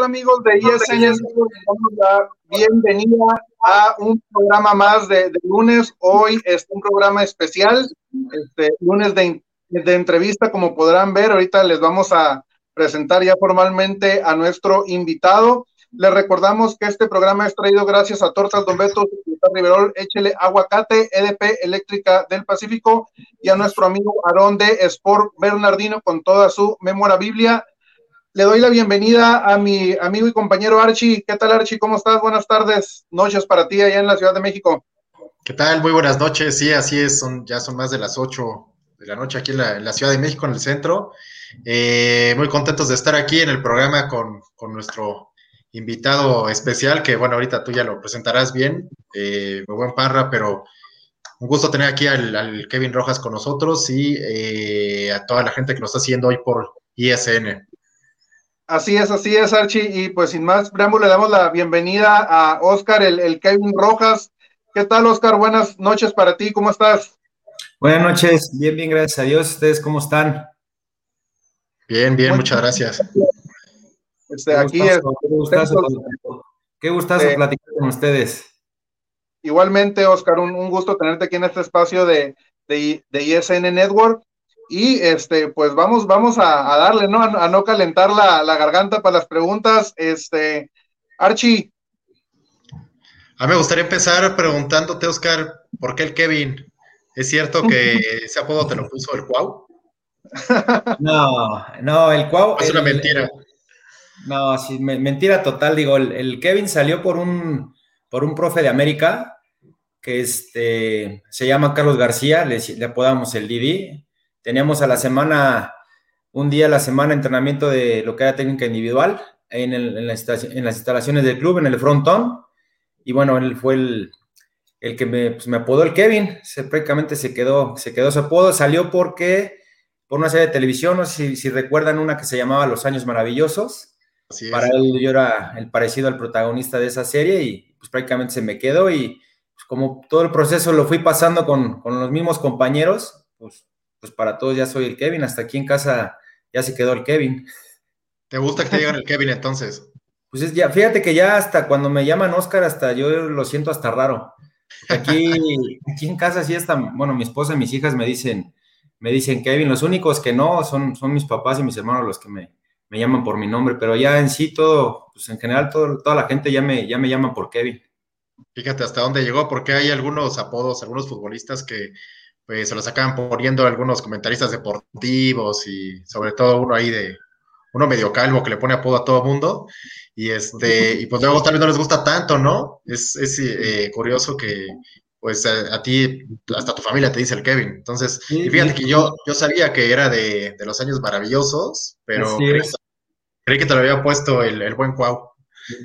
tal amigos de ISN? Les damos la bienvenida a un programa más de, de lunes. Hoy es un programa especial, este, lunes de, de entrevista, como podrán ver. Ahorita les vamos a presentar ya formalmente a nuestro invitado. Les recordamos que este programa es traído gracias a Tortas Don Beto, Riverol, Échele Aguacate, EDP Eléctrica del Pacífico y a nuestro amigo Aarón de Sport Bernardino con toda su memorabilia. Le doy la bienvenida a mi amigo y compañero Archie. ¿Qué tal, Archie? ¿Cómo estás? Buenas tardes, noches para ti allá en la Ciudad de México. ¿Qué tal? Muy buenas noches. Sí, así es. Son, ya son más de las 8 de la noche aquí en la, Ciudad de México, en el centro. Eh, muy contentos de estar aquí en el programa con, nuestro invitado especial, que bueno, ahorita tú ya lo presentarás bien, eh, muy buen parra, pero un gusto tener aquí al, Kevin Rojas con nosotros y eh, a toda la gente que nos está siguiendo hoy por ISN. Así es, así es, Archie. Y pues sin más preámbulo, le damos la bienvenida a Oscar, el, el, Kevin Rojas. ¿Qué tal, Oscar? Buenas noches para ti, ¿cómo estás? Buenas noches, bien, bien, gracias a Dios. ¿Ustedes cómo están? Bien, bien, muchas gracias. Este, aquí es, qué gustazo, qué gustazo eh, platicar con ustedes. Igualmente, Oscar, un, un, gusto tenerte aquí en este espacio de, de, de ISN Network. Y este, pues vamos, vamos a, a darle, ¿no? A, a, no calentar la, la, garganta para las preguntas. Este, Archie. A mí me gustaría empezar preguntándote, Oscar, ¿por qué el Kevin? ¿Es cierto que ese apodo te lo puso el Cuau? No, no, el Cuau. Es una mentira. No, sí, me, mentira total. Digo, el, el, Kevin salió por un, por un profe de América que este, se llama Carlos García, le, le apodamos el Didi teníamos a la semana, un día a la semana, entrenamiento de lo que era técnica individual en, el, en, las, en, las, instalaciones del club, en el frontón. Y bueno, él fue el, el que me, pues me, apodó el Kevin. Se, prácticamente se quedó, se quedó su apodo. Salió porque, por una serie de televisión, no sé si, si recuerdan una que se llamaba Los Años Maravillosos. Para él yo era el parecido al protagonista de esa serie y pues prácticamente se me quedó y pues, como todo el proceso lo fui pasando con, con los mismos compañeros, pues pues para todos ya soy el Kevin, hasta aquí en casa ya se quedó el Kevin. ¿Te gusta que te digan el Kevin entonces? Pues es ya, fíjate que ya hasta cuando me llaman Oscar, hasta yo lo siento hasta raro. Aquí, aquí en casa sí está, bueno, mi esposa y mis hijas me dicen, me dicen Kevin, los únicos que no son, son mis papás y mis hermanos los que me, me llaman por mi nombre, pero ya en sí todo, pues en general todo, toda la gente ya me, ya me llama por Kevin. Fíjate hasta dónde llegó, porque hay algunos apodos, algunos futbolistas que pues se los acaban poniendo algunos comentaristas deportivos y sobre todo uno ahí de uno medio calvo que le pone apodo a todo mundo y este y pues luego tal vez no les gusta tanto, ¿no? Es, es eh, curioso que pues a, a, ti hasta tu familia te dice el Kevin. Entonces, sí, y fíjate sí. que yo yo sabía que era de, de los años maravillosos, pero creí, creí, que te lo había puesto el, el buen Cuau.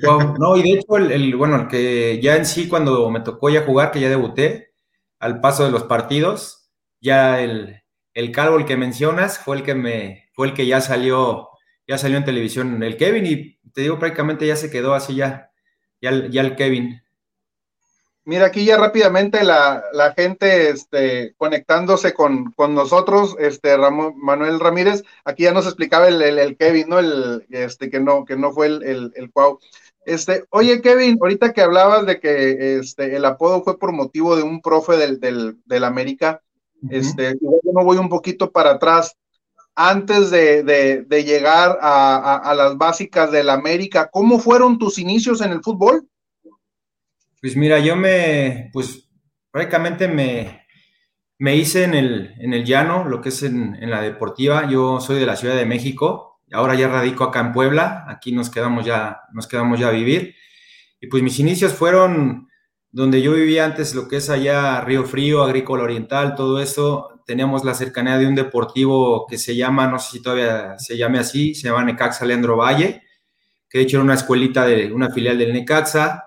Wow. No, y de hecho, el, el, bueno, el que ya en sí, cuando me tocó ya jugar, que ya debuté, al paso de los partidos, ya el, el calvo, el que mencionas, fue el que me, fue el que ya salió, ya salió en televisión, el Kevin, y te digo, prácticamente ya se quedó así ya, ya, el Kevin. Mira, aquí ya rápidamente la, la gente este, conectándose con, con, nosotros, este Ramón, Manuel Ramírez, aquí ya nos explicaba el, el, Kevin, ¿no? El, este, que no, que no fue el, el, el Cuau. Este, oye, Kevin, ahorita que hablabas de que este, el apodo fue por motivo de un profe del, del, del América, uh -huh. este, yo me voy un poquito para atrás. Antes de, de, de llegar a, a, a las básicas del América, ¿cómo fueron tus inicios en el fútbol? Pues mira, yo me, pues prácticamente me, me hice en el, en el llano, lo que es en, en, la deportiva. Yo soy de la Ciudad de México, ahora ya radico acá en Puebla, aquí nos quedamos ya, nos quedamos ya a vivir. Y pues mis inicios fueron donde yo vivía antes, lo que es allá Río Frío, Agrícola Oriental, todo eso. Teníamos la cercanía de un deportivo que se llama, no sé si todavía se llame así, se llama Necaxa Leandro Valle, que de hecho era una escuelita de una filial del Necaxa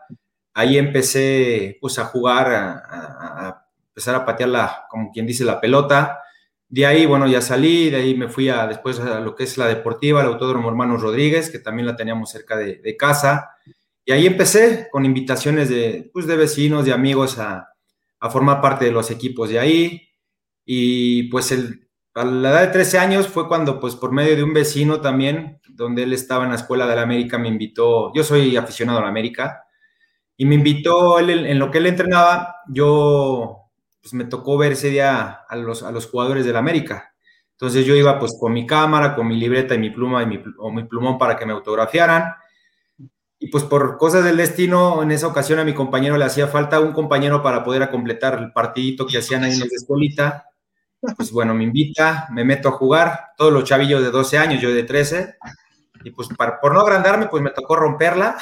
ahí empecé pues a jugar, a, empezar a patear la, como quien dice, la pelota. De ahí, bueno, ya salí, de ahí me fui a después a lo que es la deportiva, el Autódromo Hermanos Rodríguez, que también la teníamos cerca de, casa. Y ahí empecé con invitaciones de, pues, de vecinos, de amigos a, a, formar parte de los equipos de ahí. Y pues el, a la edad de 13 años fue cuando, pues por medio de un vecino también, donde él estaba en la escuela de la América, me invitó, yo soy aficionado a la América, y me invitó, él, en lo que él entrenaba, yo, pues me tocó ver ese día a los, a los jugadores del América. Entonces yo iba pues con mi cámara, con mi libreta y mi pluma y mi, o mi plumón para que me autografiaran. Y pues por cosas del destino, en esa ocasión a mi compañero le hacía falta un compañero para poder completar el partidito que hacían ahí en la escuelita. Pues bueno, me invita, me meto a jugar, todos los chavillos de 12 años, yo de 13. Y pues por no agrandarme, pues me tocó romperla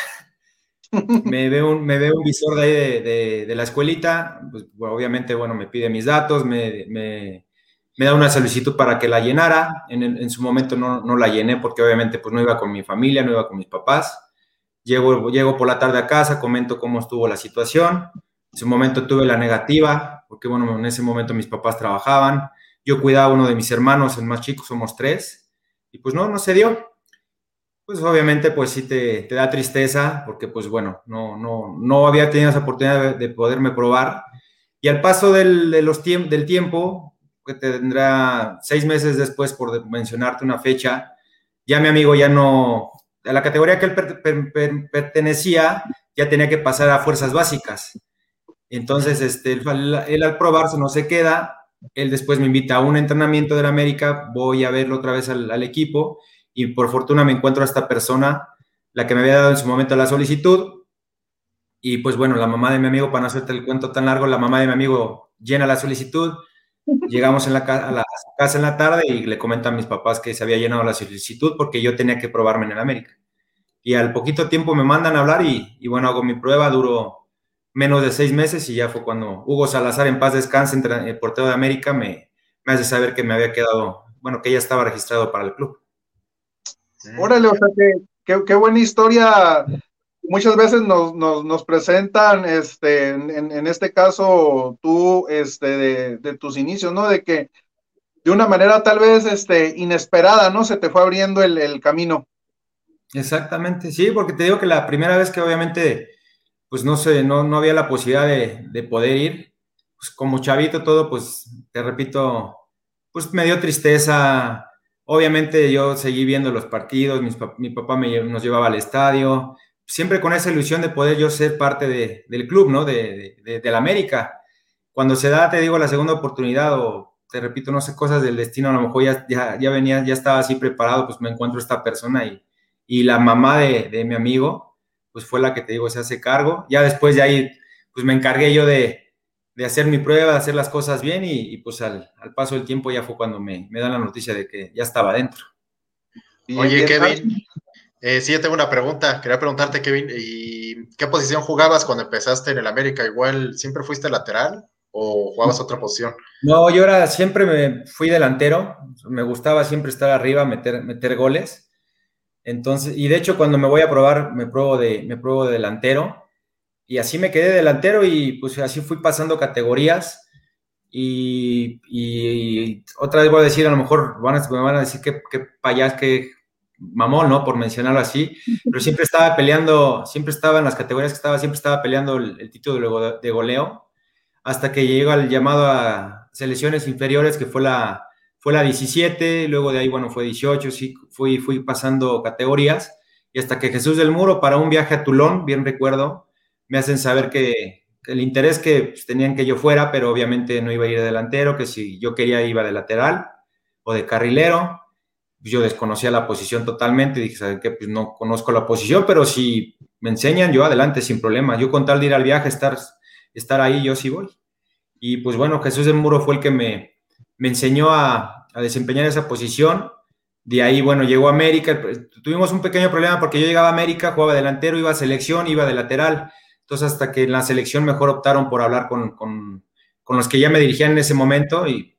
me veo un, me veo un visor de de, la escuelita, pues, obviamente, bueno, me pide mis datos, me, me, me, da una solicitud para que la llenara, en, en su momento no, no, la llené porque obviamente pues no iba con mi familia, no iba con mis papás, llego, llego por la tarde a casa, comento cómo estuvo la situación, en su momento tuve la negativa, porque bueno, en ese momento mis papás trabajaban, yo cuidaba a uno de mis hermanos, el más chico, somos tres, y pues no, no se dio, pues obviamente pues sí te, da tristeza porque pues bueno, no, no, no había tenido esa oportunidad de, de poderme probar. Y al paso del, de los del tiempo, que tendrá seis meses después por mencionarte una fecha, ya mi amigo ya no, a la categoría que él per, per, per, pertenecía ya tenía que pasar a fuerzas básicas. Entonces, este, él, al probarse no se queda, él después me invita a un entrenamiento de la América, voy a verlo otra vez al equipo y por fortuna me encuentro a esta persona, la que me había dado en su momento la solicitud. Y pues bueno, la mamá de mi amigo, para no hacerte el cuento tan largo, la mamá de mi amigo llena la solicitud. Llegamos en la a la casa en la tarde y le comentan a mis papás que se había llenado la solicitud porque yo tenía que probarme en el América. Y al poquito tiempo me mandan a hablar y, y bueno, hago mi prueba, duró menos de seis meses y ya fue cuando Hugo Salazar, en paz descanse, el portero de América, me, me hace saber que me había quedado, bueno, que ya estaba registrado para el club. Órale, o sea, que, que, qué buena historia. Muchas veces nos, nos, nos presentan, este, en, en, este caso, tú, este, de, de, tus inicios, ¿no? De que de una manera tal vez, este, inesperada, ¿no? Se te fue abriendo el, el camino. Exactamente, sí, porque te digo que la primera vez que obviamente, pues no sé, no, no había la posibilidad de, de poder ir, pues como chavito todo, pues te repito, pues me dio tristeza, Obviamente yo seguí viendo los partidos, mi papá me, nos llevaba al estadio, siempre con esa ilusión de poder yo ser parte de, del club, ¿no? De, de, de, la América. Cuando se da, te digo, la segunda oportunidad o te repito, no sé, cosas del destino, a lo mejor ya, ya, ya venía, ya estaba así preparado, pues me encuentro esta persona y, y la mamá de, de mi amigo, pues fue la que te digo, se hace cargo. Ya después de ahí, pues me encargué yo de, de hacer mi prueba, de hacer las cosas bien y, y pues al, al, paso del tiempo ya fue cuando me, me, dan la noticia de que ya estaba dentro. Oye, Kevin, eh, sí, yo tengo una pregunta. Quería preguntarte, Kevin, ¿y qué posición jugabas cuando empezaste en el América? ¿Igual siempre fuiste lateral o jugabas otra posición? No, yo era, siempre me fui delantero. Me gustaba siempre estar arriba, meter, meter goles. Entonces, y de hecho, cuando me voy a probar, me pruebo de, me pruebo de delantero y así me quedé delantero y pues así fui pasando categorías. Y, y, otra vez voy a decir, a lo mejor van a, me van a decir que, que payas, que mamón, ¿no? Por mencionarlo así, pero siempre estaba peleando, siempre estaba en las categorías que estaba, siempre estaba peleando el, título de, goleo, hasta que llegó al llamado a selecciones inferiores, que fue la, fue la 17, luego de ahí, bueno, fue 18, sí, fui, fui pasando categorías, y hasta que Jesús del Muro, para un viaje a Tulón, bien recuerdo, me hacen saber que, el interés que pues, tenían que yo fuera, pero obviamente no iba a ir de delantero, que si yo quería iba de lateral o de carrilero. Pues, yo desconocía la posición totalmente, dije, ¿sabes qué? Pues no conozco la posición, pero si me enseñan, yo adelante, sin problema. Yo con tal de ir al viaje, estar, estar ahí, yo sí voy. Y pues bueno, Jesús del Muro fue el que me, me enseñó a, a desempeñar esa posición. De ahí, bueno, llegó a América. Tuvimos un pequeño problema porque yo llegaba a América, jugaba delantero, iba a selección, iba de lateral entonces, hasta que en la selección mejor optaron por hablar con, con, con, los que ya me dirigían en ese momento y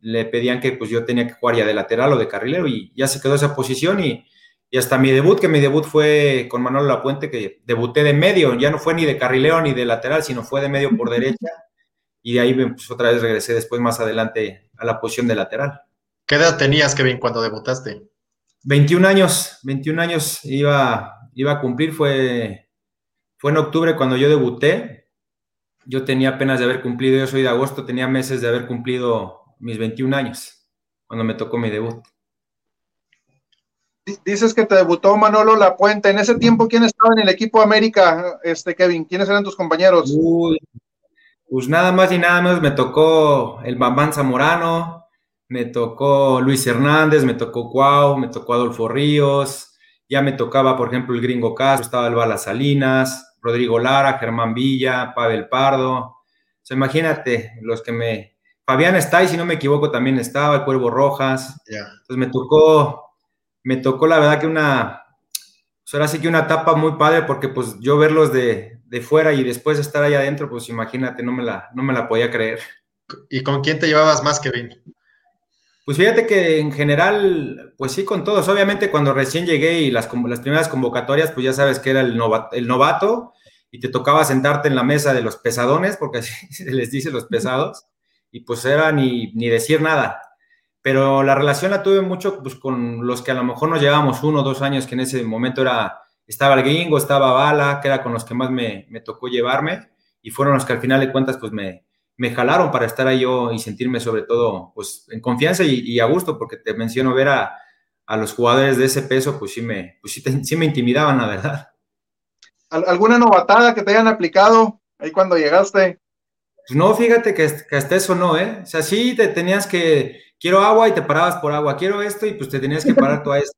le pedían que pues yo tenía que jugar ya de lateral o de carrilero y ya se quedó esa posición y, y hasta mi debut, que mi debut fue con Manuel Lapuente, que debuté de medio, ya no fue ni de carrilero ni de lateral, sino fue de medio por derecha y de ahí pues, otra vez regresé después más adelante a la posición de lateral. ¿Qué edad tenías, Kevin, cuando debutaste? 21 años, 21 años iba, iba a cumplir, fue fue en octubre cuando yo debuté. Yo tenía apenas de haber cumplido, yo soy de agosto, tenía meses de haber cumplido mis 21 años cuando me tocó mi debut. Dices que te debutó Manolo Lapuente. En ese tiempo, ¿quién estaba en el equipo América, este Kevin? ¿Quiénes eran tus compañeros? pues nada más y nada menos me tocó el Bambán Zamorano, me tocó Luis Hernández, me tocó Cuau, me tocó Adolfo Ríos, ya me tocaba, por ejemplo, el Gringo Castro, estaba el Bala Salinas, Rodrigo Lara, Germán Villa, Pavel Pardo. O sea, imagínate, los que me... Fabián está y si no me equivoco también estaba, el Cuervo Rojas. Entonces me tocó, me tocó la verdad que una, pues ahora sí que una etapa muy padre porque pues yo verlos de, de fuera y después estar allá adentro, pues imagínate, no me la, no me la podía creer. ¿Y con quién te llevabas más, Kevin? Pues fíjate que en general, pues sí, con todos. Obviamente cuando recién llegué y las, las primeras convocatorias, pues ya sabes que era el el novato y te tocaba sentarte en la mesa de los pesadones, porque así se les dice los pesados, y pues era ni, ni decir nada. Pero la relación la tuve mucho pues, con los que a lo mejor nos llevábamos uno o dos años, que en ese momento era, estaba el gringo, estaba Bala, que era con los que más me, me tocó llevarme, y fueron los que al final de cuentas pues me, me jalaron para estar ahí yo y sentirme sobre todo pues en confianza y, a gusto, porque te menciono ver a, los jugadores de ese peso, pues sí me, pues sí, me intimidaban, la verdad. ¿Alguna novatada que te hayan aplicado ahí cuando llegaste? Pues no, fíjate que, que hasta eso no, ¿eh? O sea, sí te tenías que, quiero agua y te parabas por agua, quiero esto y pues te tenías que parar tú a esto.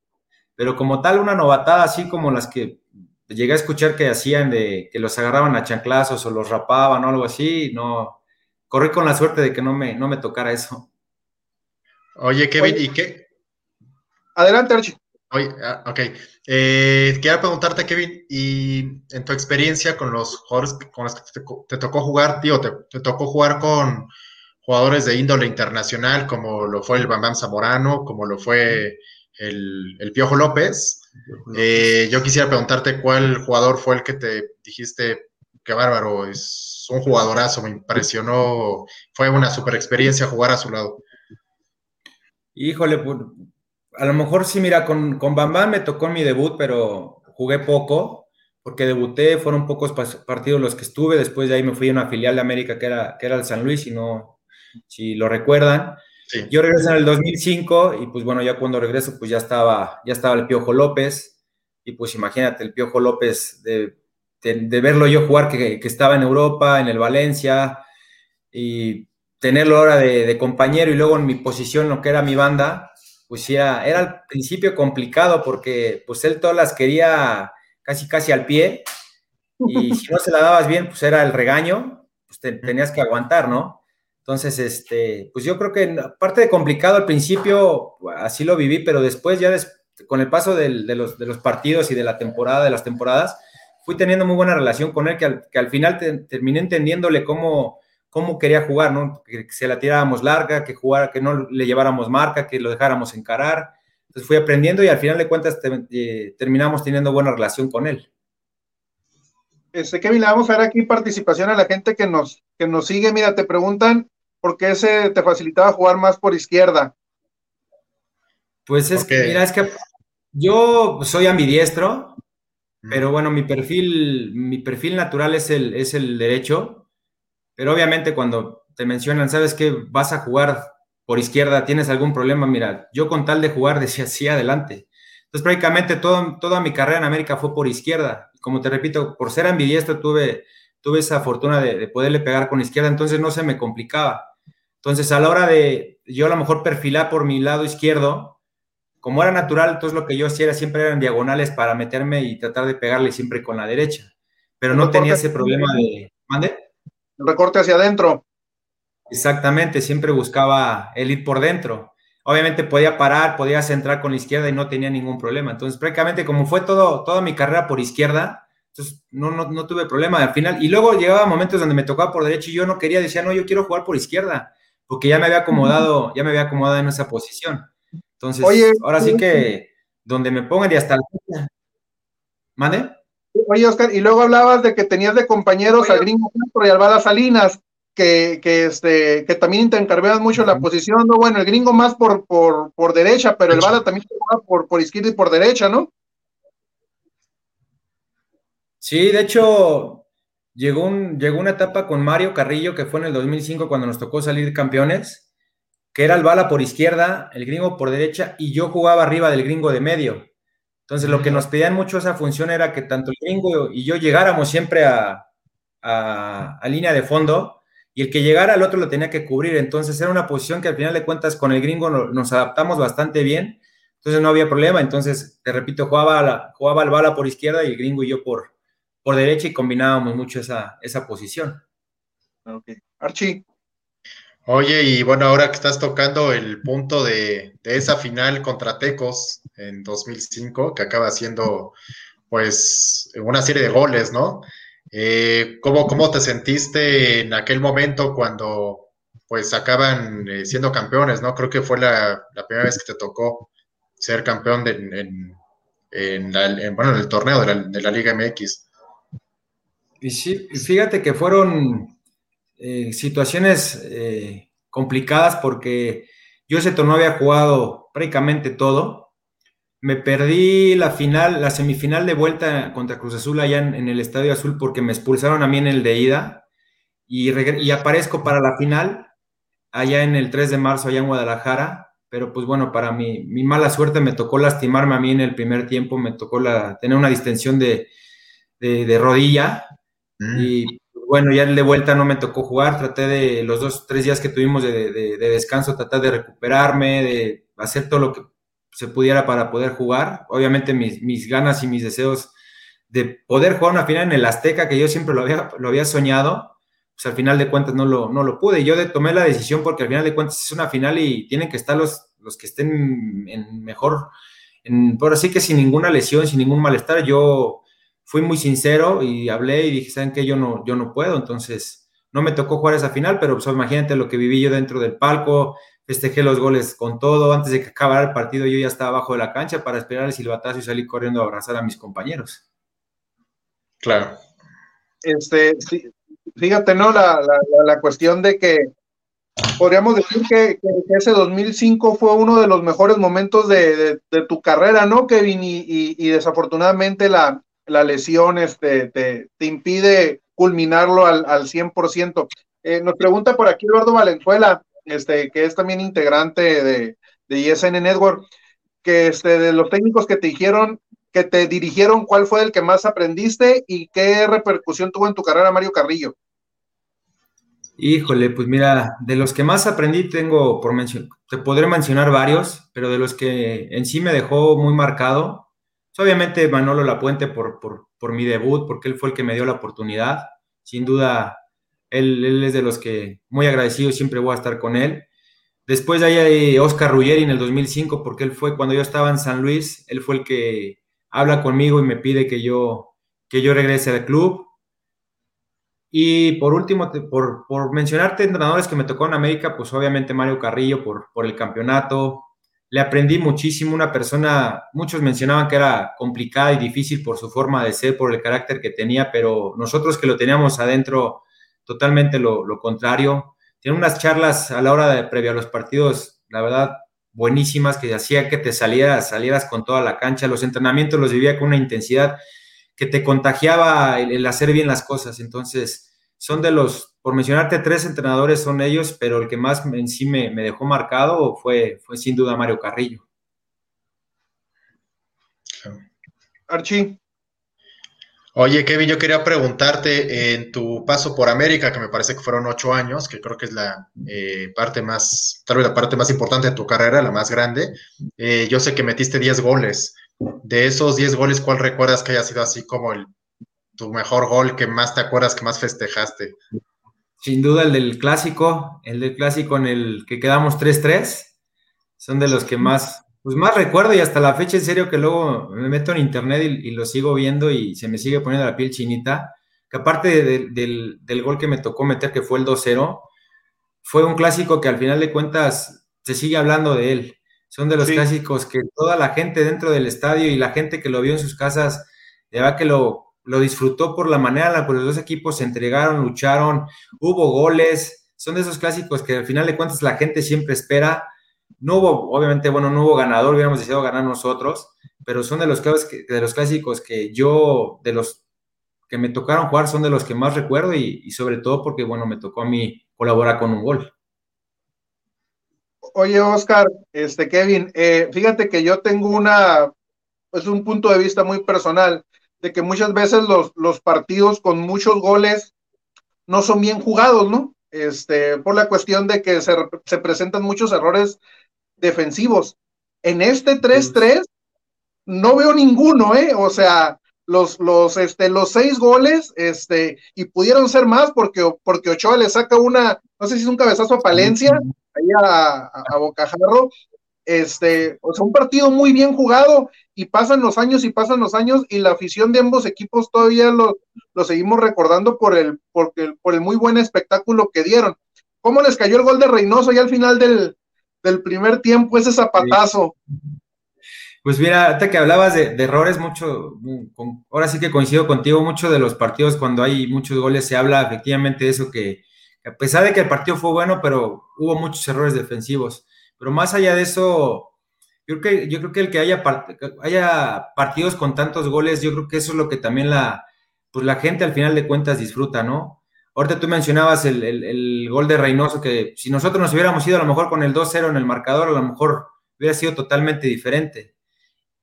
Pero como tal, una novatada así como las que llegué a escuchar que hacían de que los agarraban a chanclazos o los rapaban o algo así, no, corrí con la suerte de que no me, no me tocara eso. Oye, Kevin, ¿y qué? Adelante, Archie. Oye, ah, ok. Eh, quería preguntarte, Kevin, y en tu experiencia con los jugadores con los que te, tocó jugar, tío, te, tocó jugar con jugadores de índole internacional, como lo fue el Bambam Zamorano, como lo fue el, Piojo López. Eh, yo quisiera preguntarte cuál jugador fue el que te dijiste, qué bárbaro, es un jugadorazo, me impresionó, fue una super experiencia jugar a su lado. Híjole, a lo mejor sí, mira, con, con Bambam me tocó mi debut, pero jugué poco, porque debuté, fueron pocos partidos los que estuve, después de ahí me fui a una filial de América que era, que era el San Luis, si, no, si lo recuerdan. Yo regresé en el 2005 y pues bueno, ya cuando regreso pues ya estaba, ya estaba el Piojo López y pues imagínate, el Piojo López de de, verlo yo jugar, que, estaba en Europa, en el Valencia, y tenerlo ahora de, compañero y luego en mi posición, lo que era mi banda, pues era, era al principio complicado porque pues él todas las quería casi casi al pie y si no se la dabas bien, pues era el regaño, pues tenías que aguantar, ¿no? Entonces, este, pues yo creo que aparte de complicado al principio, así lo viví, pero después ya con el paso de, los, de los partidos y de la temporada, de las temporadas, fui teniendo muy buena relación con él, que al, que al final terminé entendiéndole cómo, cómo quería jugar, ¿no? Que, se la tiráramos larga, que jugara, que no le lleváramos marca, que lo dejáramos encarar. Entonces fui aprendiendo y al final de cuentas eh, terminamos teniendo buena relación con él. Este, Kevin, le vamos a dar aquí participación a la gente que nos, que nos sigue. Mira, te preguntan por qué se te facilitaba jugar más por izquierda. Pues es que, mira, es que Yo soy ambidiestro, pero bueno, mi perfil, mi perfil natural es el, es el derecho, pero obviamente cuando te mencionan, sabes que vas a jugar por izquierda, tienes algún problema, mira, yo con tal de jugar decía sí, adelante. Entonces prácticamente todo, toda mi carrera en América fue por izquierda. Como te repito, por ser ambidiestro tuve, tuve esa fortuna de, de poderle pegar con izquierda, entonces no se me complicaba. Entonces a la hora de yo a lo mejor perfilar por mi lado izquierdo, como era natural, entonces lo que yo hacía era siempre eran diagonales para meterme y tratar de pegarle siempre con la derecha. Pero no tenía ese problema de. ¿Mande? El recorte hacia adentro. Exactamente, siempre buscaba el ir por dentro. Obviamente podía parar, podía centrar con la izquierda y no tenía ningún problema. Entonces, prácticamente como fue todo, toda mi carrera por izquierda, entonces no, no, no tuve problema al final. Y luego llegaba momentos donde me tocaba por derecha y yo no quería, decía, no, yo quiero jugar por izquierda, porque ya me había acomodado, ya me había acomodado en esa posición. Entonces, Oye, ahora sí que donde me pongan y hasta la... ¿Mande? Oye, Oscar, y luego hablabas de que tenías de compañeros a Gringo Castro y al Bala Salinas, que, que, este, que también te encargaban mucho la posición, ¿no? Bueno, el gringo más por, por, por derecha, pero el Bala también por, por izquierda y por derecha, ¿no? Sí, de hecho, llegó, un, llegó una etapa con Mario Carrillo, que fue en el 2005 cuando nos tocó salir campeones, que era el bala por izquierda, el gringo por derecha, y yo jugaba arriba del gringo de medio. Entonces, lo que nos pedían mucho esa función era que tanto el gringo y yo llegáramos siempre a, a, línea de fondo, y el que llegara al otro lo tenía que cubrir. Entonces, era una posición que al final de cuentas con el gringo nos adaptamos bastante bien. Entonces, no había problema. Entonces, te repito, jugaba, la, jugaba el bala por izquierda y el gringo y yo por, por derecha y combinábamos mucho esa, esa posición. Ok. Archie. Oye, y bueno, ahora que estás tocando el punto de, esa final contra Tecos en 2005, que acaba siendo pues una serie de goles, ¿no? Eh, ¿cómo, te sentiste en aquel momento cuando pues acaban eh, siendo campeones, ¿no? Creo que fue la, primera vez que te tocó ser campeón de, en, en, bueno, en el torneo de la, Liga MX. Y sí, fíjate que fueron eh, situaciones eh, complicadas porque yo ese torneo había jugado prácticamente todo. Me perdí la final, la semifinal de vuelta contra Cruz Azul allá en, el Estadio Azul porque me expulsaron a mí en el de ida y, y, aparezco para la final allá en el 3 de marzo allá en Guadalajara. Pero pues bueno, para mi, mi mala suerte me tocó lastimarme a mí en el primer tiempo, me tocó la, tener una distensión de, de, rodilla mm. y bueno, ya de vuelta no me tocó jugar, traté de los dos, tres días que tuvimos de, descanso, tratar de recuperarme, de hacer todo lo que se pudiera para poder jugar. Obviamente mis, ganas y mis deseos de poder jugar una final en el Azteca, que yo siempre lo había, soñado, pues al final de cuentas no lo, no lo pude. Yo tomé la decisión porque al final de cuentas es una final y tienen que estar los, los que estén en mejor, en, por así que sin ninguna lesión, sin ningún malestar. Yo fui muy sincero y hablé y dije, ¿saben qué? Yo no, yo no puedo, entonces no me tocó jugar esa final, pero pues, imagínate lo que viví yo dentro del palco, festejé los goles con todo, antes de que acabara el partido yo ya estaba abajo de la cancha para esperar el silbatazo y salir corriendo a abrazar a mis compañeros. Claro. Este, fíjate, ¿no? La, la, cuestión de que podríamos decir que, ese 2005 fue uno de los mejores momentos de, tu carrera, ¿no, Kevin? y desafortunadamente la, la lesión este, te, impide culminarlo al, al 100%. Eh, nos pregunta por aquí Eduardo Valenzuela, este, que es también integrante de, de ESN Network, que este, de los técnicos que te dijeron, que te dirigieron, ¿cuál fue el que más aprendiste y qué repercusión tuvo en tu carrera Mario Carrillo? Híjole, pues mira, de los que más aprendí tengo por mencionar, te podré mencionar varios, pero de los que en sí me dejó muy marcado, obviamente Manolo Lapuente por, por, por, mi debut, porque él fue el que me dio la oportunidad. Sin duda, él, es de los que muy agradecido, siempre voy a estar con él. Después de ahí hay Oscar Ruggeri en el 2005, porque él fue cuando yo estaba en San Luis, él fue el que habla conmigo y me pide que yo, que yo regrese al club. Y por último, por, por mencionarte entrenadores que me tocó en América, pues obviamente Mario Carrillo por, por el campeonato, le aprendí muchísimo, una persona, muchos mencionaban que era complicada y difícil por su forma de ser, por el carácter que tenía, pero nosotros que lo teníamos adentro, totalmente lo, contrario. Tiene unas charlas a la hora de previa a los partidos, la verdad, buenísimas que hacía que te salieras, salieras con toda la cancha. Los entrenamientos los vivía con una intensidad que te contagiaba el, hacer bien las cosas. Entonces, son de los, por mencionarte tres entrenadores son ellos, pero el que más en sí me, me dejó marcado fue, fue sin duda Mario Carrillo. Archie. Oye, Kevin, yo quería preguntarte en tu paso por América, que me parece que fueron ocho años, que creo que es la eh, parte más, tal vez la parte más importante de tu carrera, la más grande. Eh, yo sé que metiste diez goles. De esos diez goles, ¿cuál recuerdas que haya sido así como el, tu mejor gol que más te acuerdas que más festejaste? Sin duda el del clásico, el del clásico en el que quedamos 3-3. Son de los que más, pues más recuerdo y hasta la fecha, en serio, que luego me meto en internet y, lo sigo viendo y se me sigue poniendo la piel chinita. Que aparte del, gol que me tocó meter, que fue el 2-0, fue un clásico que al final de cuentas se sigue hablando de él. Son de los clásicos que toda la gente dentro del estadio y la gente que lo vio en sus casas, de verdad que lo, lo disfrutó por la manera en la que los dos equipos se entregaron, lucharon, hubo goles. Son de esos clásicos que al final de cuentas la gente siempre espera no hubo, obviamente, bueno, no hubo ganador, hubiéramos deseado ganar nosotros, pero son de los, de los clásicos que yo, de los que me tocaron jugar, son de los que más recuerdo y, sobre todo porque, bueno, me tocó a mí colaborar con un gol. Oye, Oscar, este, Kevin, eh, fíjate que yo tengo una, es un punto de vista muy personal, de que muchas veces los, los partidos con muchos goles no son bien jugados, ¿no? Este, por la cuestión de que se, se presentan muchos errores defensivos. En este 3-3 no veo ninguno, ¿eh? O sea, los, los, este, los seis goles, este, y pudieron ser más porque, porque Ochoa le saca una, no sé si es un cabezazo a Palencia, ahí a, a, Bocajarro, este, o sea, un partido muy bien jugado, y pasan los años y pasan los años, y la afición de ambos equipos todavía lo, lo seguimos recordando por el, por el, por el muy buen espectáculo que dieron. ¿Cómo les cayó el gol de Reynoso ya al final del, del primer tiempo, ese zapatazo. Pues mira, ahorita que hablabas de, errores, mucho, ahora sí que coincido contigo, mucho de los partidos cuando hay muchos goles se habla efectivamente de eso, que, a pesar de que el partido fue bueno, pero hubo muchos errores defensivos. Pero más allá de eso, yo creo que, yo creo que el que haya, haya partidos con tantos goles, yo creo que eso es lo que también la, pues la gente al final de cuentas disfruta, ¿no? Ahorita tú mencionabas el, gol de Reynoso, que si nosotros nos hubiéramos ido a lo mejor con el 2-0 en el marcador, a lo mejor hubiera sido totalmente diferente.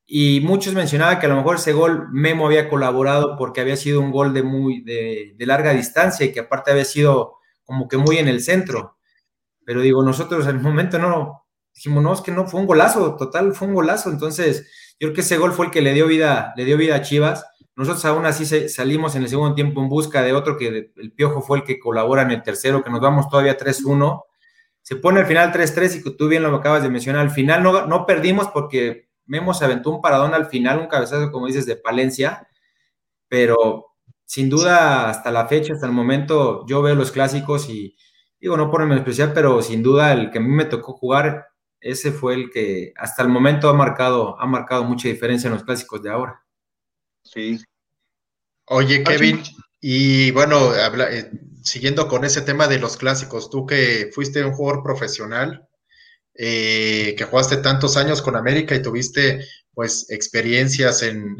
Y muchos mencionaban que a lo mejor ese gol Memo había colaborado porque había sido un gol de, muy, de, larga distancia y que aparte había sido como que muy en el centro. Pero digo, nosotros en el momento no, dijimos, no, es que no, fue un golazo, total, fue un golazo. Entonces, yo creo que ese gol fue el que le dio vida, le dio vida a Chivas nosotros aún así salimos en el segundo tiempo en busca de otro que el Piojo fue el que colabora en el tercero, que nos vamos todavía 3-1. Se pone al final 3-3 y tú bien lo acabas de mencionar. Al final no, no perdimos porque Memo se aventó un paradón al final, un cabezazo, como dices, de Palencia, pero sin duda hasta la fecha, hasta el momento, yo veo los clásicos y digo, no en especial, pero sin duda el que a mí me tocó jugar, ese fue el que hasta el momento ha marcado, ha marcado mucha diferencia en los clásicos de ahora. Sí. Oye, Kevin, y bueno, eh, siguiendo con ese tema de los clásicos, tú que fuiste un jugador profesional, eh, que jugaste tantos años con América y tuviste pues experiencias en,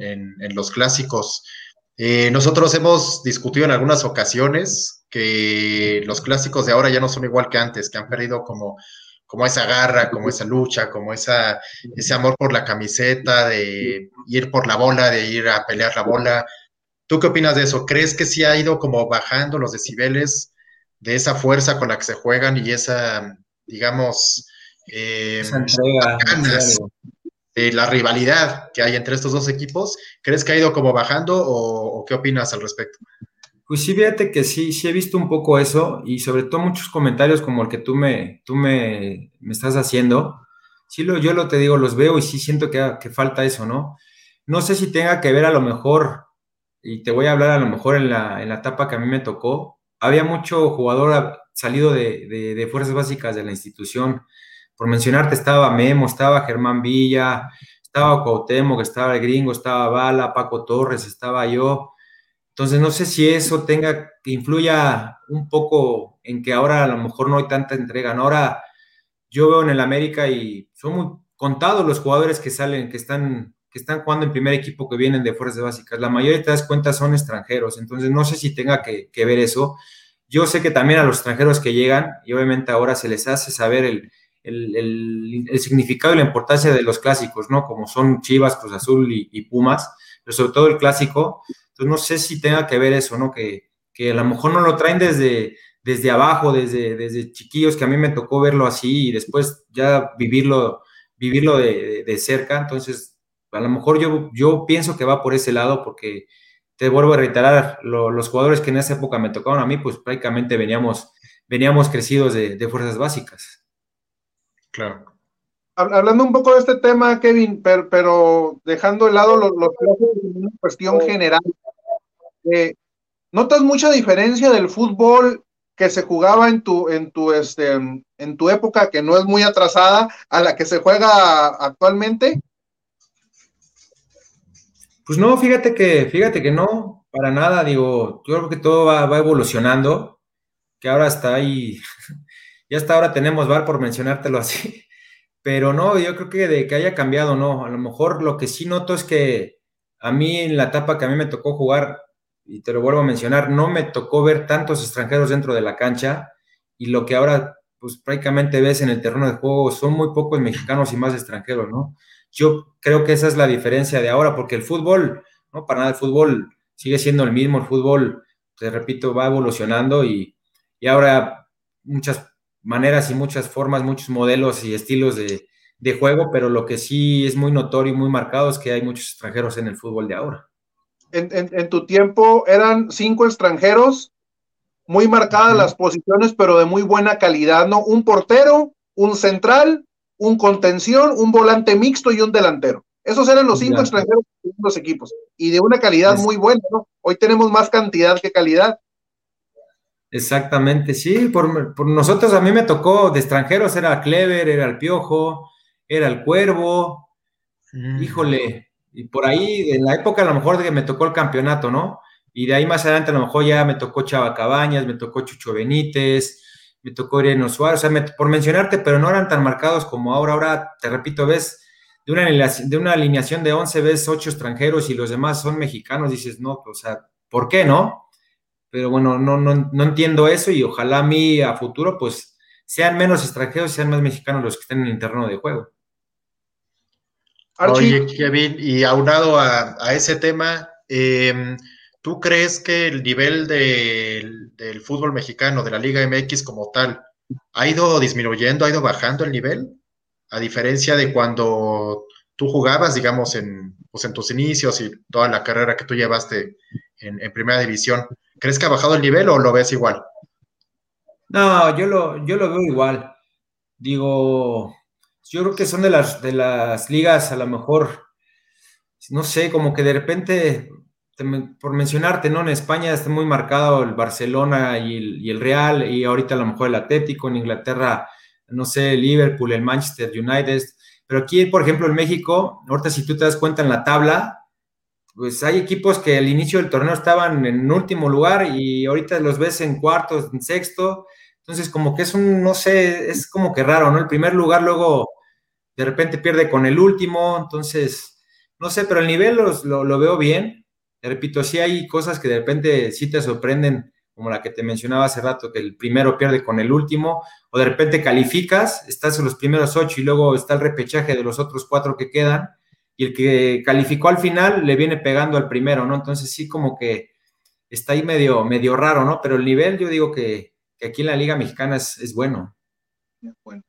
los clásicos. Eh, nosotros hemos discutido en algunas ocasiones que los clásicos de ahora ya no son igual que antes, que han perdido como como esa garra, como esa lucha, como esa, ese amor por la camiseta, de ir por la bola, de ir a pelear la bola. ¿Tú qué opinas de eso? ¿Crees que sí ha ido como bajando los decibeles de esa fuerza con la que se juegan y esa, digamos, eh, de la rivalidad que hay entre estos dos equipos? ¿Crees que ha ido como bajando o qué opinas al respecto? Pues sí, fíjate que sí, sí he visto un poco eso y sobre todo muchos comentarios como el que tú me, tú me, estás haciendo. Sí, lo, yo lo te digo, los veo y sí siento que, que, falta eso, ¿no? No sé si tenga que ver a lo mejor, y te voy a hablar a lo mejor en la, en la etapa que a mí me tocó, había mucho jugador salido de, de, fuerzas básicas de la institución. Por mencionarte, estaba Memo, estaba Germán Villa, estaba Cuauhtémoc, estaba el gringo, estaba Bala, Paco Torres, estaba yo entonces, no sé si eso tenga, que influya un poco en que ahora a lo mejor no hay tanta entrega. Ahora yo veo en el América y son muy contados los jugadores que salen, que están, que están jugando en primer equipo, que vienen de fuerzas básicas. La mayoría, te das cuenta, son extranjeros, entonces no sé si tenga que, ver eso. Yo sé que también a los extranjeros que llegan, y obviamente ahora se les hace saber el, el, significado y la importancia de los clásicos, ¿no? Como son Chivas, Cruz Azul y, Pumas, pero sobre todo el clásico. Entonces no sé si tenga que ver eso, ¿no? Que, que a lo mejor no lo traen desde, desde abajo, desde, desde chiquillos, que a mí me tocó verlo así y después ya vivirlo, vivirlo de, de cerca. Entonces, a lo mejor yo, yo pienso que va por ese lado porque te vuelvo a reiterar, los jugadores que en esa época me tocaron a mí, pues prácticamente veníamos, veníamos crecidos de, de fuerzas básicas. Claro. Hablando un poco de este tema, Kevin, pero, dejando de lado los, los en una cuestión general, ¿notas mucha diferencia del fútbol que se jugaba en tu, en tu, este, en tu época, que no es muy atrasada, a la que se juega actualmente? Pues no, fíjate que, fíjate que no, para nada, digo, yo creo que todo va, va evolucionando, que ahora está ahí ya hasta ahora tenemos VAR por mencionártelo así. Pero no, yo creo que de que haya cambiado, no. A lo mejor lo que sí noto es que a mí en la etapa que a mí me tocó jugar, y te lo vuelvo a mencionar, no me tocó ver tantos extranjeros dentro de la cancha y lo que ahora pues prácticamente ves en el terreno de juego son muy pocos mexicanos y más extranjeros, ¿no? Yo creo que esa es la diferencia de ahora, porque el fútbol, no, para nada el fútbol sigue siendo el mismo, el fútbol, te repito, va evolucionando y, y ahora muchas maneras y muchas formas, muchos modelos y estilos de, juego, pero lo que sí es muy notorio y muy marcado es que hay muchos extranjeros en el fútbol de ahora. En, tu tiempo eran cinco extranjeros, muy marcadas las posiciones, pero de muy buena calidad, ¿no? Un portero, un central, un contención, un volante mixto y un delantero. Esos eran los cinco extranjeros de los equipos y de una calidad muy buena, ¿no? Hoy tenemos más cantidad que calidad. Exactamente, sí, por, nosotros a mí me tocó de extranjeros, era Clever, era el Piojo, era el Cuervo, mm. híjole, y por ahí en la época a lo mejor que me tocó el campeonato, ¿no? Y de ahí más adelante a lo mejor ya me tocó Chava Cabañas, me tocó Chucho Benítez, me tocó Irene Suárez, o sea, por mencionarte, pero no eran tan marcados como ahora, ahora te repito, ves de una, de una alineación de 11, ves 8 extranjeros y los demás son mexicanos, dices, no, o sea, ¿por qué no? pero bueno, no, no, no entiendo eso y ojalá a mí a futuro pues sean menos extranjeros, sean más mexicanos los que estén en el terreno de juego. Oye, Kevin, y aunado a, a ese tema, em, ¿tú crees que el nivel del fútbol mexicano, de la Liga MX como tal, ha ido disminuyendo, ha ido bajando el nivel? A diferencia de cuando tú jugabas, digamos, en, pues en tus inicios y toda la carrera que tú llevaste en, en primera división. ¿Crees que ha bajado el nivel o lo ves igual? No, yo lo, yo lo veo igual. Digo, yo creo que son de las, de las ligas, a lo mejor, no sé, como que de repente, por mencionarte, ¿no? En España está muy marcado el Barcelona y el, y el Real, y ahorita a lo mejor el Atlético, en Inglaterra, no sé, Liverpool, el Manchester United. Pero aquí, por ejemplo, en México, ahorita si tú te das cuenta en la tabla, pues hay equipos que al inicio del torneo estaban en último lugar y ahorita los ves en cuartos, en sexto. Entonces, como que es un, no sé, es como que raro, ¿no? El primer lugar luego de repente pierde con el último, entonces, no sé, pero el nivel lo, veo bien. Te repito, sí hay cosas que de repente sí te sorprenden, como la que te mencionaba hace rato, que el primero pierde con el último, o de repente calificas, estás en los primeros ocho y luego está el repechaje de los otros cuatro que quedan y el que calificó al final le viene pegando al primero, ¿no? Entonces sí como que está ahí medio, medio raro, ¿no? Pero el nivel yo digo que, aquí en la Liga Mexicana es, bueno. Bueno.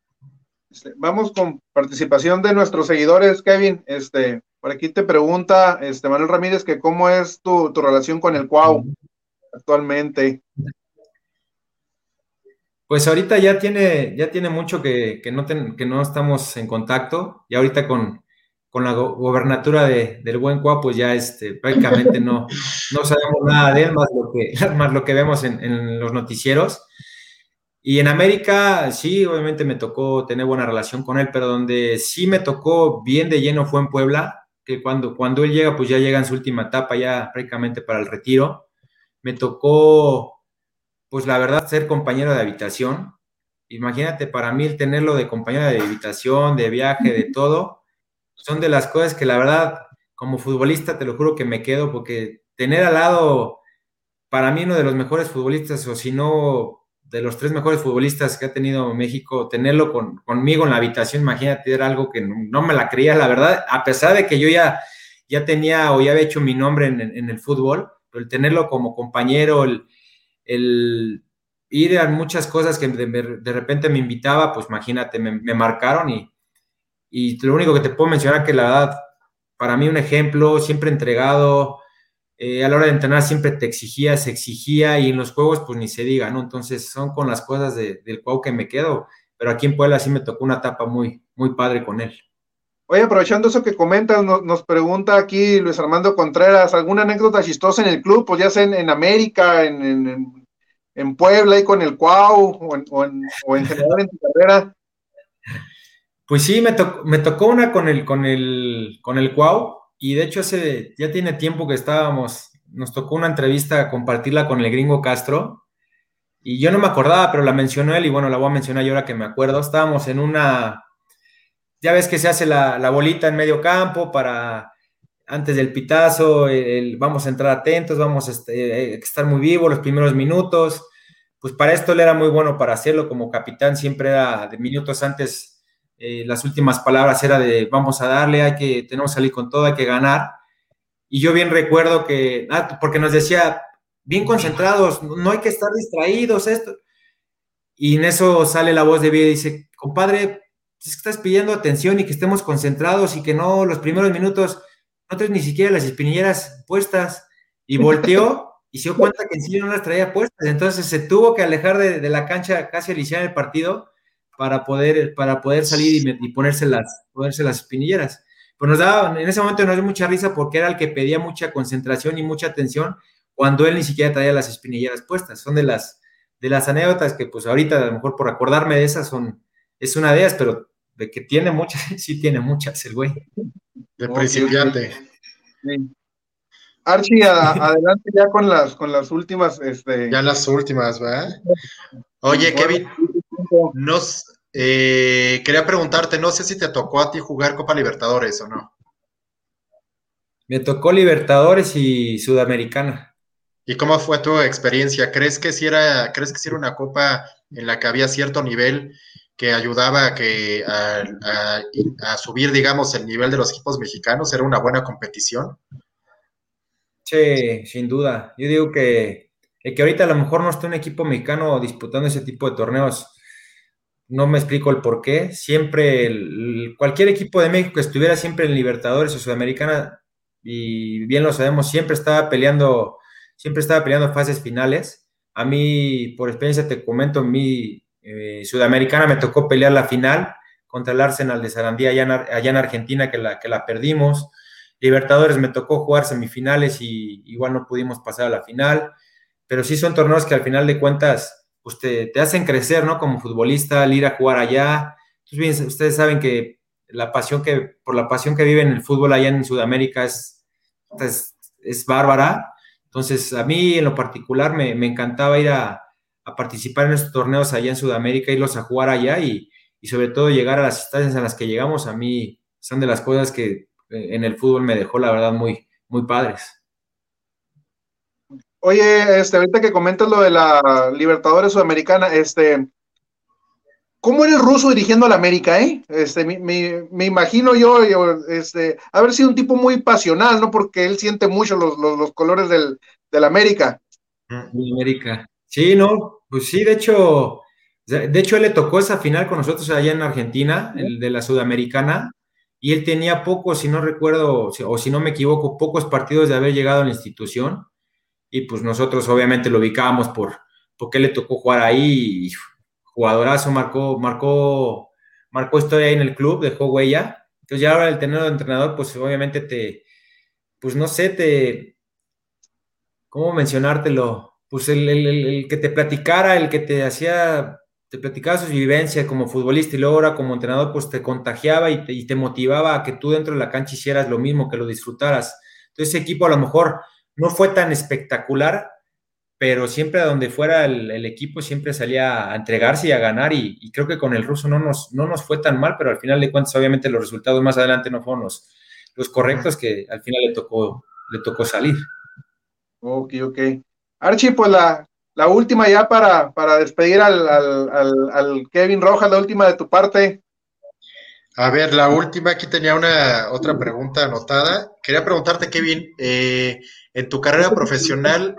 Este, vamos con participación de nuestros seguidores, Kevin. Este, por aquí te pregunta este, Manuel Ramírez que cómo es tu, relación con el Cuau actualmente. Pues ahorita ya tiene, ya tiene mucho que, no que no estamos en contacto y ahorita con, con la gobernatura de, del buen Cuau, pues ya este, prácticamente no, no sabemos nada de él, más lo que, más lo que vemos en, los noticieros. Y en América, sí, obviamente me tocó tener buena relación con él, pero donde sí me tocó bien de lleno fue en Puebla, que cuando, cuando él llega, pues ya llega en su última etapa, ya prácticamente para el retiro. Me tocó, pues la verdad, ser compañero de habitación. imagínate para mí el tenerlo de compañera de habitación, de viaje, de todo, son de las cosas que la verdad, como futbolista, te lo juro que me quedo, porque tener al lado, para mí uno de los mejores futbolistas, o si no, de los tres mejores futbolistas que ha tenido México, tenerlo conmigo en la habitación, imagínate, era algo que no, me la creía, la verdad, a pesar de que yo ya, ya tenía o ya había hecho mi nombre en, el fútbol, el tenerlo como compañero, el, ir a muchas cosas que de, repente me invitaba, pues imagínate, me, marcaron y, y lo único que te puedo mencionar que la verdad, para mí un ejemplo, siempre entregado, eh, a la hora de entrenar siempre te exigía, se exigía y en los juegos pues ni se diga, ¿no? Entonces son con las cosas del juego que me quedo, pero aquí en Puebla sí me tocó una etapa muy, muy padre con él. Oye, aprovechando eso que comentas, nos, pregunta aquí Luis Armando Contreras, ¿alguna anécdota chistosa en el club? Pues ya sea en, América, en, en, Puebla y con el Cuau, o en, o en, general en tu carrera. Pues sí, me, me tocó una con el, con el, con el Cuau, y de hecho hace, ya tiene tiempo que estábamos, nos tocó una entrevista compartirla con el gringo Castro, y yo no me acordaba, pero la mencionó él, y bueno, la voy a mencionar yo ahora que me acuerdo. Estábamos en una, ya ves que se hace la, bolita en medio campo para antes del pitazo, vamos a entrar atentos, vamos a este, estar muy vivos los primeros minutos. Pues para esto él era muy bueno para hacerlo como capitán, siempre era de minutos antes eh, las últimas palabras era de vamos a darle, hay que, tenemos que salir con todo, hay que ganar. Y yo bien recuerdo que, ah, porque nos decía, bien concentrados, no hay que estar distraídos, esto. Y en eso sale la voz de vida y dice, compadre, estás pidiendo atención y que estemos concentrados y que no los primeros minutos no ni siquiera las espinilleras puestas. Y volteó y se dio cuenta que en sí no las traía puestas. Entonces se tuvo que alejar de, de la cancha casi al iniciar el partido para poder, para poder salir y, ponerse, las, ponerse las espinilleras. Pues nos daba, en ese momento nos dio mucha risa porque era el que pedía mucha concentración y mucha atención cuando él ni siquiera traía las espinilleras puestas. Son de las, de las anécdotas que pues ahorita a lo mejor por acordarme de esas son, es una de ellas, pero de que tiene muchas, sí tiene muchas el güey. De principiante. Archie, adelante ya con las, con las últimas. Este... Ya las últimas, ¿verdad? Oye, Kevin, nos, eh, quería preguntarte, no sé si te tocó a ti jugar Copa Libertadores o no. Me tocó Libertadores y Sudamericana. ¿Y cómo fue tu experiencia? ¿Crees que si era, crees que si era una copa en la que había cierto nivel que ayudaba a, que, a, subir, digamos, el nivel de los equipos mexicanos? ¿Era una buena competición? Sí, sin duda. Yo digo que, que ahorita a lo mejor no está un equipo mexicano disputando ese tipo de torneos no me explico el por qué. Siempre, cualquier equipo de México que estuviera siempre en Libertadores o Sudamericana, y bien lo sabemos, siempre estaba peleando, siempre estaba peleando fases finales. A mí, por experiencia te comento, en mi eh, Sudamericana me tocó pelear la final contra el Arsenal de Sarandía allá en, allá en Argentina, que la, que la perdimos. Libertadores me tocó jugar semifinales y igual no pudimos pasar a la final, pero sí son torneos que al final de cuentas pues te, hacen crecer, ¿no? Como futbolista, al ir a jugar allá. Entonces, ustedes saben que la pasión que, por la pasión que viven el fútbol allá en Sudamérica es, es, bárbara. Entonces, a mí en lo particular me, encantaba ir a, participar en estos torneos allá en Sudamérica, irlos a jugar allá y, y, sobre todo llegar a las instancias en las que llegamos, a mí son de las cosas que eh, en el fútbol me dejó, la verdad, muy, muy padres. Oye, este, ahorita que comentas lo de la Libertadores Sudamericana, este, ¿cómo era el ruso dirigiendo a la América, eh? Este, me, imagino yo, este, haber sido un tipo muy pasional, ¿no? Porque él siente mucho los, colores del, del América. América. Sí, no, pues sí, de hecho, de hecho él le tocó esa final con nosotros allá en Argentina, el de la Sudamericana, y él tenía pocos, si no recuerdo, o si no me equivoco, pocos partidos de haber llegado a la institución y pues nosotros obviamente lo ubicábamos por porque le tocó jugar ahí y jugadorazo, marcó, marcó, marcó historia ahí en el club, dejó huella. Entonces ya ahora el tener de entrenador, pues obviamente te, pues no sé, te, ¿cómo mencionártelo? Pues el, que te platicara, el que te hacía, te platicaba sus vivencias como futbolista y luego ahora como entrenador, pues te contagiaba y te, y te motivaba a que tú dentro de la cancha hicieras lo mismo, que lo disfrutaras. Entonces ese equipo a lo mejor no fue tan espectacular, pero siempre a donde fuera el, equipo siempre salía a entregarse y a ganar y, creo que con el ruso no nos, no nos fue tan mal, pero al final de cuentas obviamente los resultados más adelante no fueron los, los correctos que al final le tocó, le tocó salir. Ok, ok. Archie, pues la, la última ya para, para despedir al, al, Kevin Rojas, la última de tu parte. A ver, la última, aquí tenía una otra pregunta anotada. Quería preguntarte, Kevin, eh, en tu carrera profesional,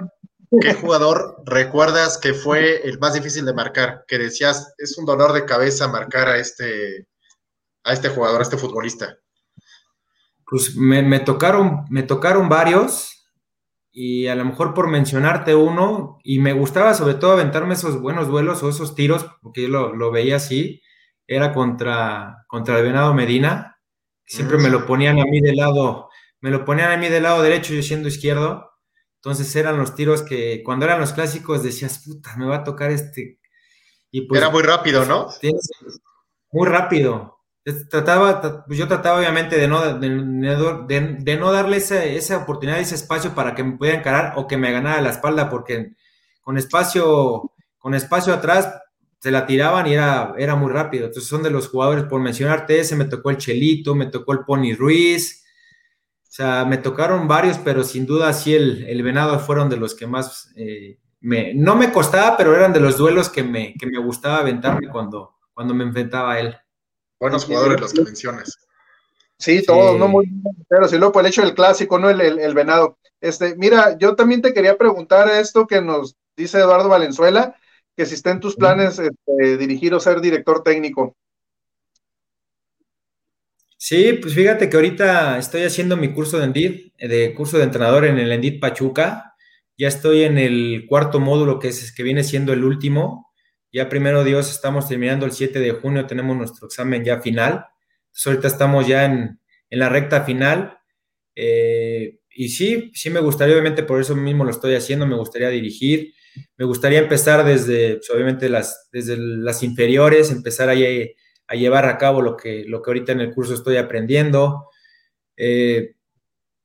¿qué jugador recuerdas que fue el más difícil de marcar? Que decías, es un dolor de cabeza marcar a este, a este jugador, a este futbolista. Pues me, tocaron, me tocaron varios y a lo mejor por mencionarte uno, y me gustaba sobre todo aventarme esos buenos duelos o esos tiros, porque yo lo, veía así, era contra, contra el Venado Medina, siempre me lo ponían a mí del lado, me lo ponían a mí del lado derecho, yo siendo izquierdo, entonces eran los tiros que cuando eran los clásicos decías, puta, me va a tocar este. Y pues, era muy rápido, ¿no? Muy rápido. Trataba, pues yo trataba obviamente de no, de, no darle esa, oportunidad, ese espacio para que me pudiera encarar o que me ganara la espalda, porque con espacio, con espacio atrás se la tiraban y era, era muy rápido. Entonces son de los jugadores, por mencionarte ese, me tocó el Chelito, me tocó el Pony Ruiz, o sea, me tocaron varios, pero sin duda sí el, Venado fueron de los que más, eh, me, no me costaba, pero eran de los duelos que me, que me gustaba aventarme cuando, cuando me enfrentaba a él. Buenos jugadores los que mencionas. Sí, todos, no muy pero sí, luego por el hecho del clásico, ¿no? El, venado. Este, mira, yo también te quería preguntar esto que nos dice Eduardo Valenzuela, que si está en tus planes este, dirigir o ser director técnico. Sí, pues fíjate que ahorita estoy haciendo mi curso de Endid, de curso de entrenador en el Endid Pachuca. Ya estoy en el cuarto módulo que es que viene siendo el último. Ya primero Dios, estamos terminando el 7 de junio, tenemos nuestro examen ya final. Entonces ahorita estamos ya en, la recta final. Eh, y sí, sí me gustaría, obviamente por eso mismo lo estoy haciendo, me gustaría dirigir, me gustaría empezar desde, pues, obviamente, las, desde las inferiores, empezar a, a, llevar a cabo lo que, lo que ahorita en el curso estoy aprendiendo. Eh,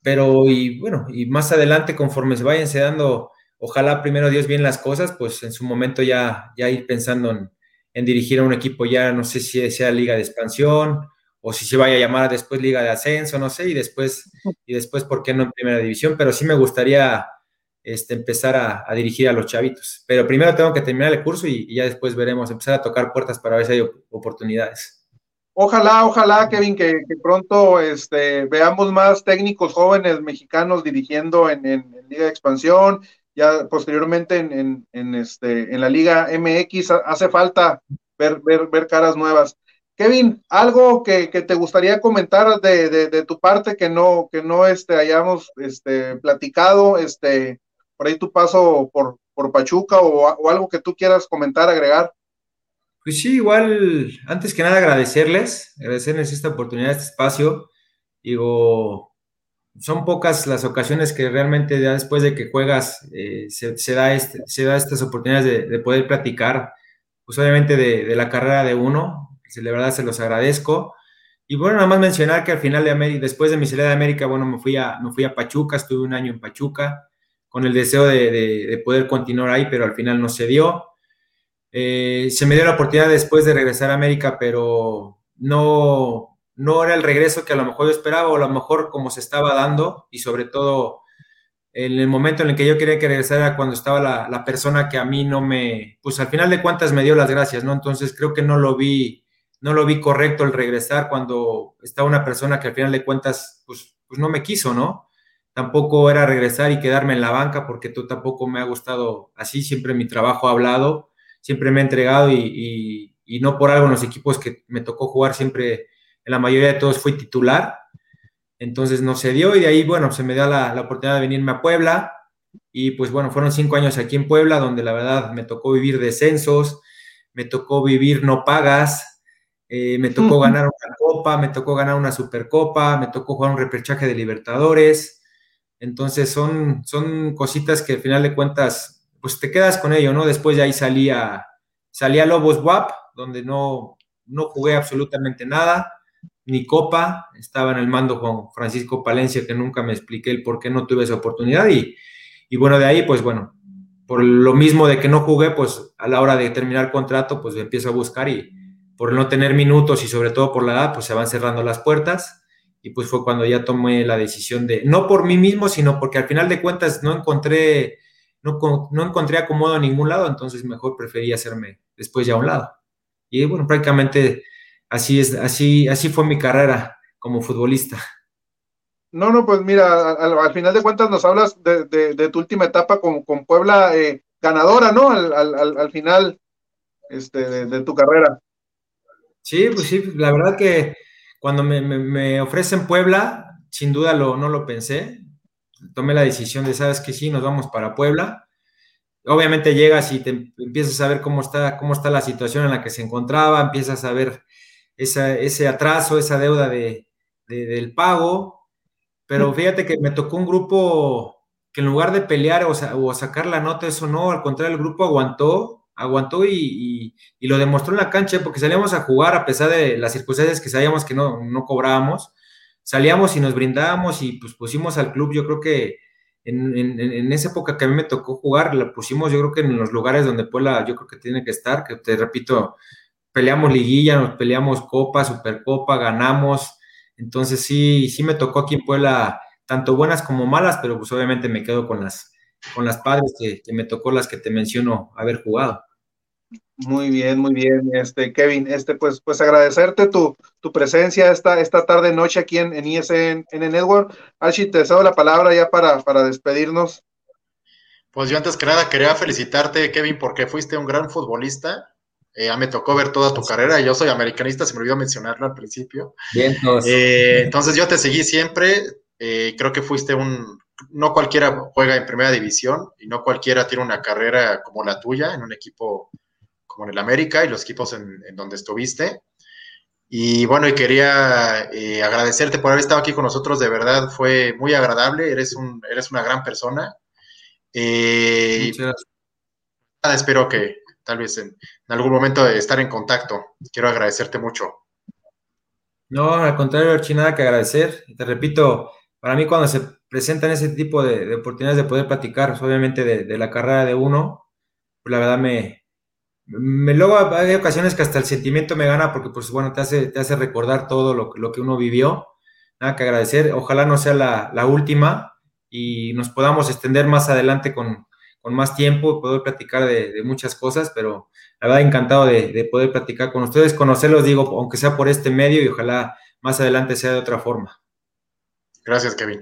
pero, y bueno, y más adelante, conforme se vayan dando ojalá primero Dios bien las cosas, pues en su momento ya, ya ir pensando en, dirigir a un equipo ya, no sé si sea liga de expansión o si se vaya a llamar después liga de ascenso, no sé, y después, y después, ¿por qué no en primera división? Pero sí me gustaría este, empezar a, dirigir a los chavitos. Pero primero tengo que terminar el curso y, ya después veremos, empezar a tocar puertas para ver si hay oportunidades. Ojalá, ojalá, Kevin, que, pronto este, veamos más técnicos jóvenes mexicanos dirigiendo en, en Liga de Expansión ya posteriormente en, este, la Liga MX hace falta ver, caras nuevas. Kevin, algo que, te gustaría comentar de, tu parte que no, que no este, hayamos platicado, este, por ahí tu paso por, por Pachuca o, o, algo que tú quieras comentar, agregar. Pues sí, igual, antes que nada agradecerles, agradecerles esta oportunidad, este espacio. Digo, son pocas las ocasiones que realmente después de que juegas eh, se, da este, se da estas oportunidades de, poder platicar, pues obviamente de, la carrera de uno, de verdad se los agradezco. Y bueno, nada más mencionar que al final de después de mi salida de América, bueno, me fui, a, me fui a Pachuca, estuve un año en Pachuca, con el deseo de, poder continuar ahí, pero al final no se dio. Eh, se me dio la oportunidad después de regresar a América, pero no, no era el regreso que a lo mejor yo esperaba o a lo mejor como se estaba dando y sobre todo en el momento en el que yo quería que regresara cuando estaba la, persona que a mí no me, pues al final de cuentas me dio las gracias, ¿no? Entonces creo que no lo vi, no lo vi correcto el regresar cuando estaba una persona que al final de cuentas, pues, pues no me quiso, ¿no? Tampoco era regresar y quedarme en la banca porque tú tampoco me ha gustado así, siempre mi trabajo ha hablado, siempre me he entregado y, y no por algo en los equipos que me tocó jugar siempre en la mayoría de todos fui titular, entonces no se dio y de ahí, bueno, se me da la, oportunidad de venirme a Puebla. Y pues bueno, fueron cinco años aquí en Puebla donde la verdad me tocó vivir descensos, me tocó vivir no pagas, eh, me tocó ganar una copa, me tocó ganar una supercopa, me tocó jugar un repechaje de Libertadores, entonces son, son cositas que al final de cuentas, pues te quedas con ello, ¿no? Después de ahí salía, salía Lobos WAP, donde no, no jugué absolutamente nada ni copa, estaba en el mando con Francisco Palencia, que nunca me expliqué el por qué no tuve esa oportunidad, y, y bueno, de ahí, pues bueno, por lo mismo de que no jugué, pues a la hora de terminar contrato, pues empiezo a buscar y por no tener minutos y sobre todo por la edad, pues se van cerrando las puertas y pues fue cuando ya tomé la decisión de, no por mí mismo, sino porque al final de cuentas no encontré, no, no encontré acomodo en ningún lado, entonces mejor preferí hacerme después ya a un lado. Y bueno, prácticamente así es, así, así fue mi carrera como futbolista. No, no, pues mira, al, final de cuentas nos hablas de, tu última etapa con, con Puebla eh, ganadora, ¿no? Al, final este, de, tu carrera. Sí, pues sí, la verdad que cuando me, ofrecen Puebla, sin duda lo, no lo pensé. Tomé la decisión de, sabes que sí, nos vamos para Puebla. Obviamente llegas y te empiezas a ver cómo está, cómo está la situación en la que se encontraba, empiezas a ver ese atraso, esa deuda de, del pago, pero fíjate que me tocó un grupo que en lugar de pelear o, sacar la nota, eso no, al contrario, el grupo aguantó, aguantó y, lo demostró en la cancha, porque salíamos a jugar a pesar de las circunstancias que sabíamos que no, no cobrábamos, salíamos y nos brindábamos y pues pusimos al club, yo creo que en, esa época que a mí me tocó jugar, la pusimos yo creo que en los lugares donde Puebla yo creo que tiene que estar, que te repito, peleamos liguilla, nos peleamos copa, supercopa, ganamos, entonces sí, sí me tocó aquí en Puebla tanto buenas como malas, pero pues obviamente me quedo con las, con las padres que, me tocó las que te menciono haber jugado. Muy bien, muy bien, este Kevin, este pues pues agradecerte tu, tu presencia esta, esta tarde noche aquí en, en ISN en el Network. Archie, te cedo la palabra ya para, para despedirnos. Pues yo antes que nada quería felicitarte, Kevin, porque fuiste un gran futbolista eh, ya me tocó ver toda tu carrera. Yo soy americanista, se me olvidó mencionarlo al principio. Bien, eh, entonces yo te seguí siempre. Eh, creo que fuiste un. No cualquiera juega en primera división y no cualquiera tiene una carrera como la tuya en un equipo como en el América y los equipos en, donde estuviste. Y bueno, y quería agradecerte por haber estado aquí con nosotros. De verdad, fue muy agradable. Eres, un, eres una gran persona. Espero que, tal vez en, algún momento estar en contacto. Quiero agradecerte mucho. No, al contrario, Archie, nada que agradecer. Te repito, para mí cuando se presentan ese tipo de, oportunidades de poder platicar, pues, obviamente de, la carrera de uno, pues la verdad me, me luego hay ocasiones que hasta el sentimiento me gana porque pues bueno, te hace, te hace recordar todo lo, lo que uno vivió. Nada que agradecer. Ojalá no sea la, la última y nos podamos extender más adelante con, con más tiempo, poder platicar de, muchas cosas, pero la verdad encantado de, poder platicar con ustedes, conocerlos, digo, aunque sea por este medio y ojalá más adelante sea de otra forma. Gracias, Kevin.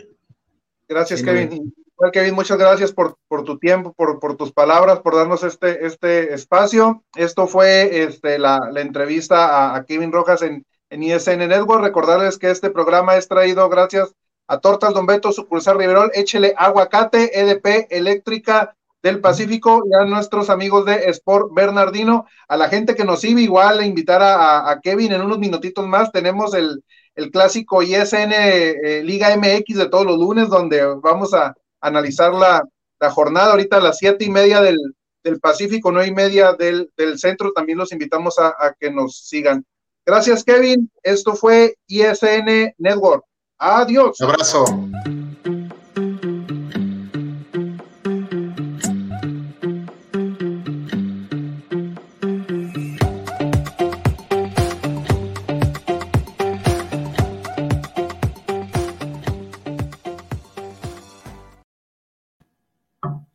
Gracias, Kevin. Kevin, muchas gracias por, tu tiempo, por, tus palabras, por darnos este, este espacio. Esto fue este, la, entrevista a, Kevin Rojas en, en ISN Network. Recordarles que este programa es traído gracias a Tortas Don Beto, sucursal Riverol, échele aguacate, EDP, eléctrica, del Pacífico y a nuestros amigos de Sport Bernardino, a la gente que nos sigue igual, invitar a, Kevin en unos minutitos más, tenemos el, clásico ISN eh, Liga MX de todos los lunes, donde vamos a analizar la, jornada ahorita a las siete y media del, Pacífico, nueve y media del, centro, también los invitamos a, a que nos sigan. Gracias, Kevin. Esto fue ISN Network. Adiós. Un abrazo.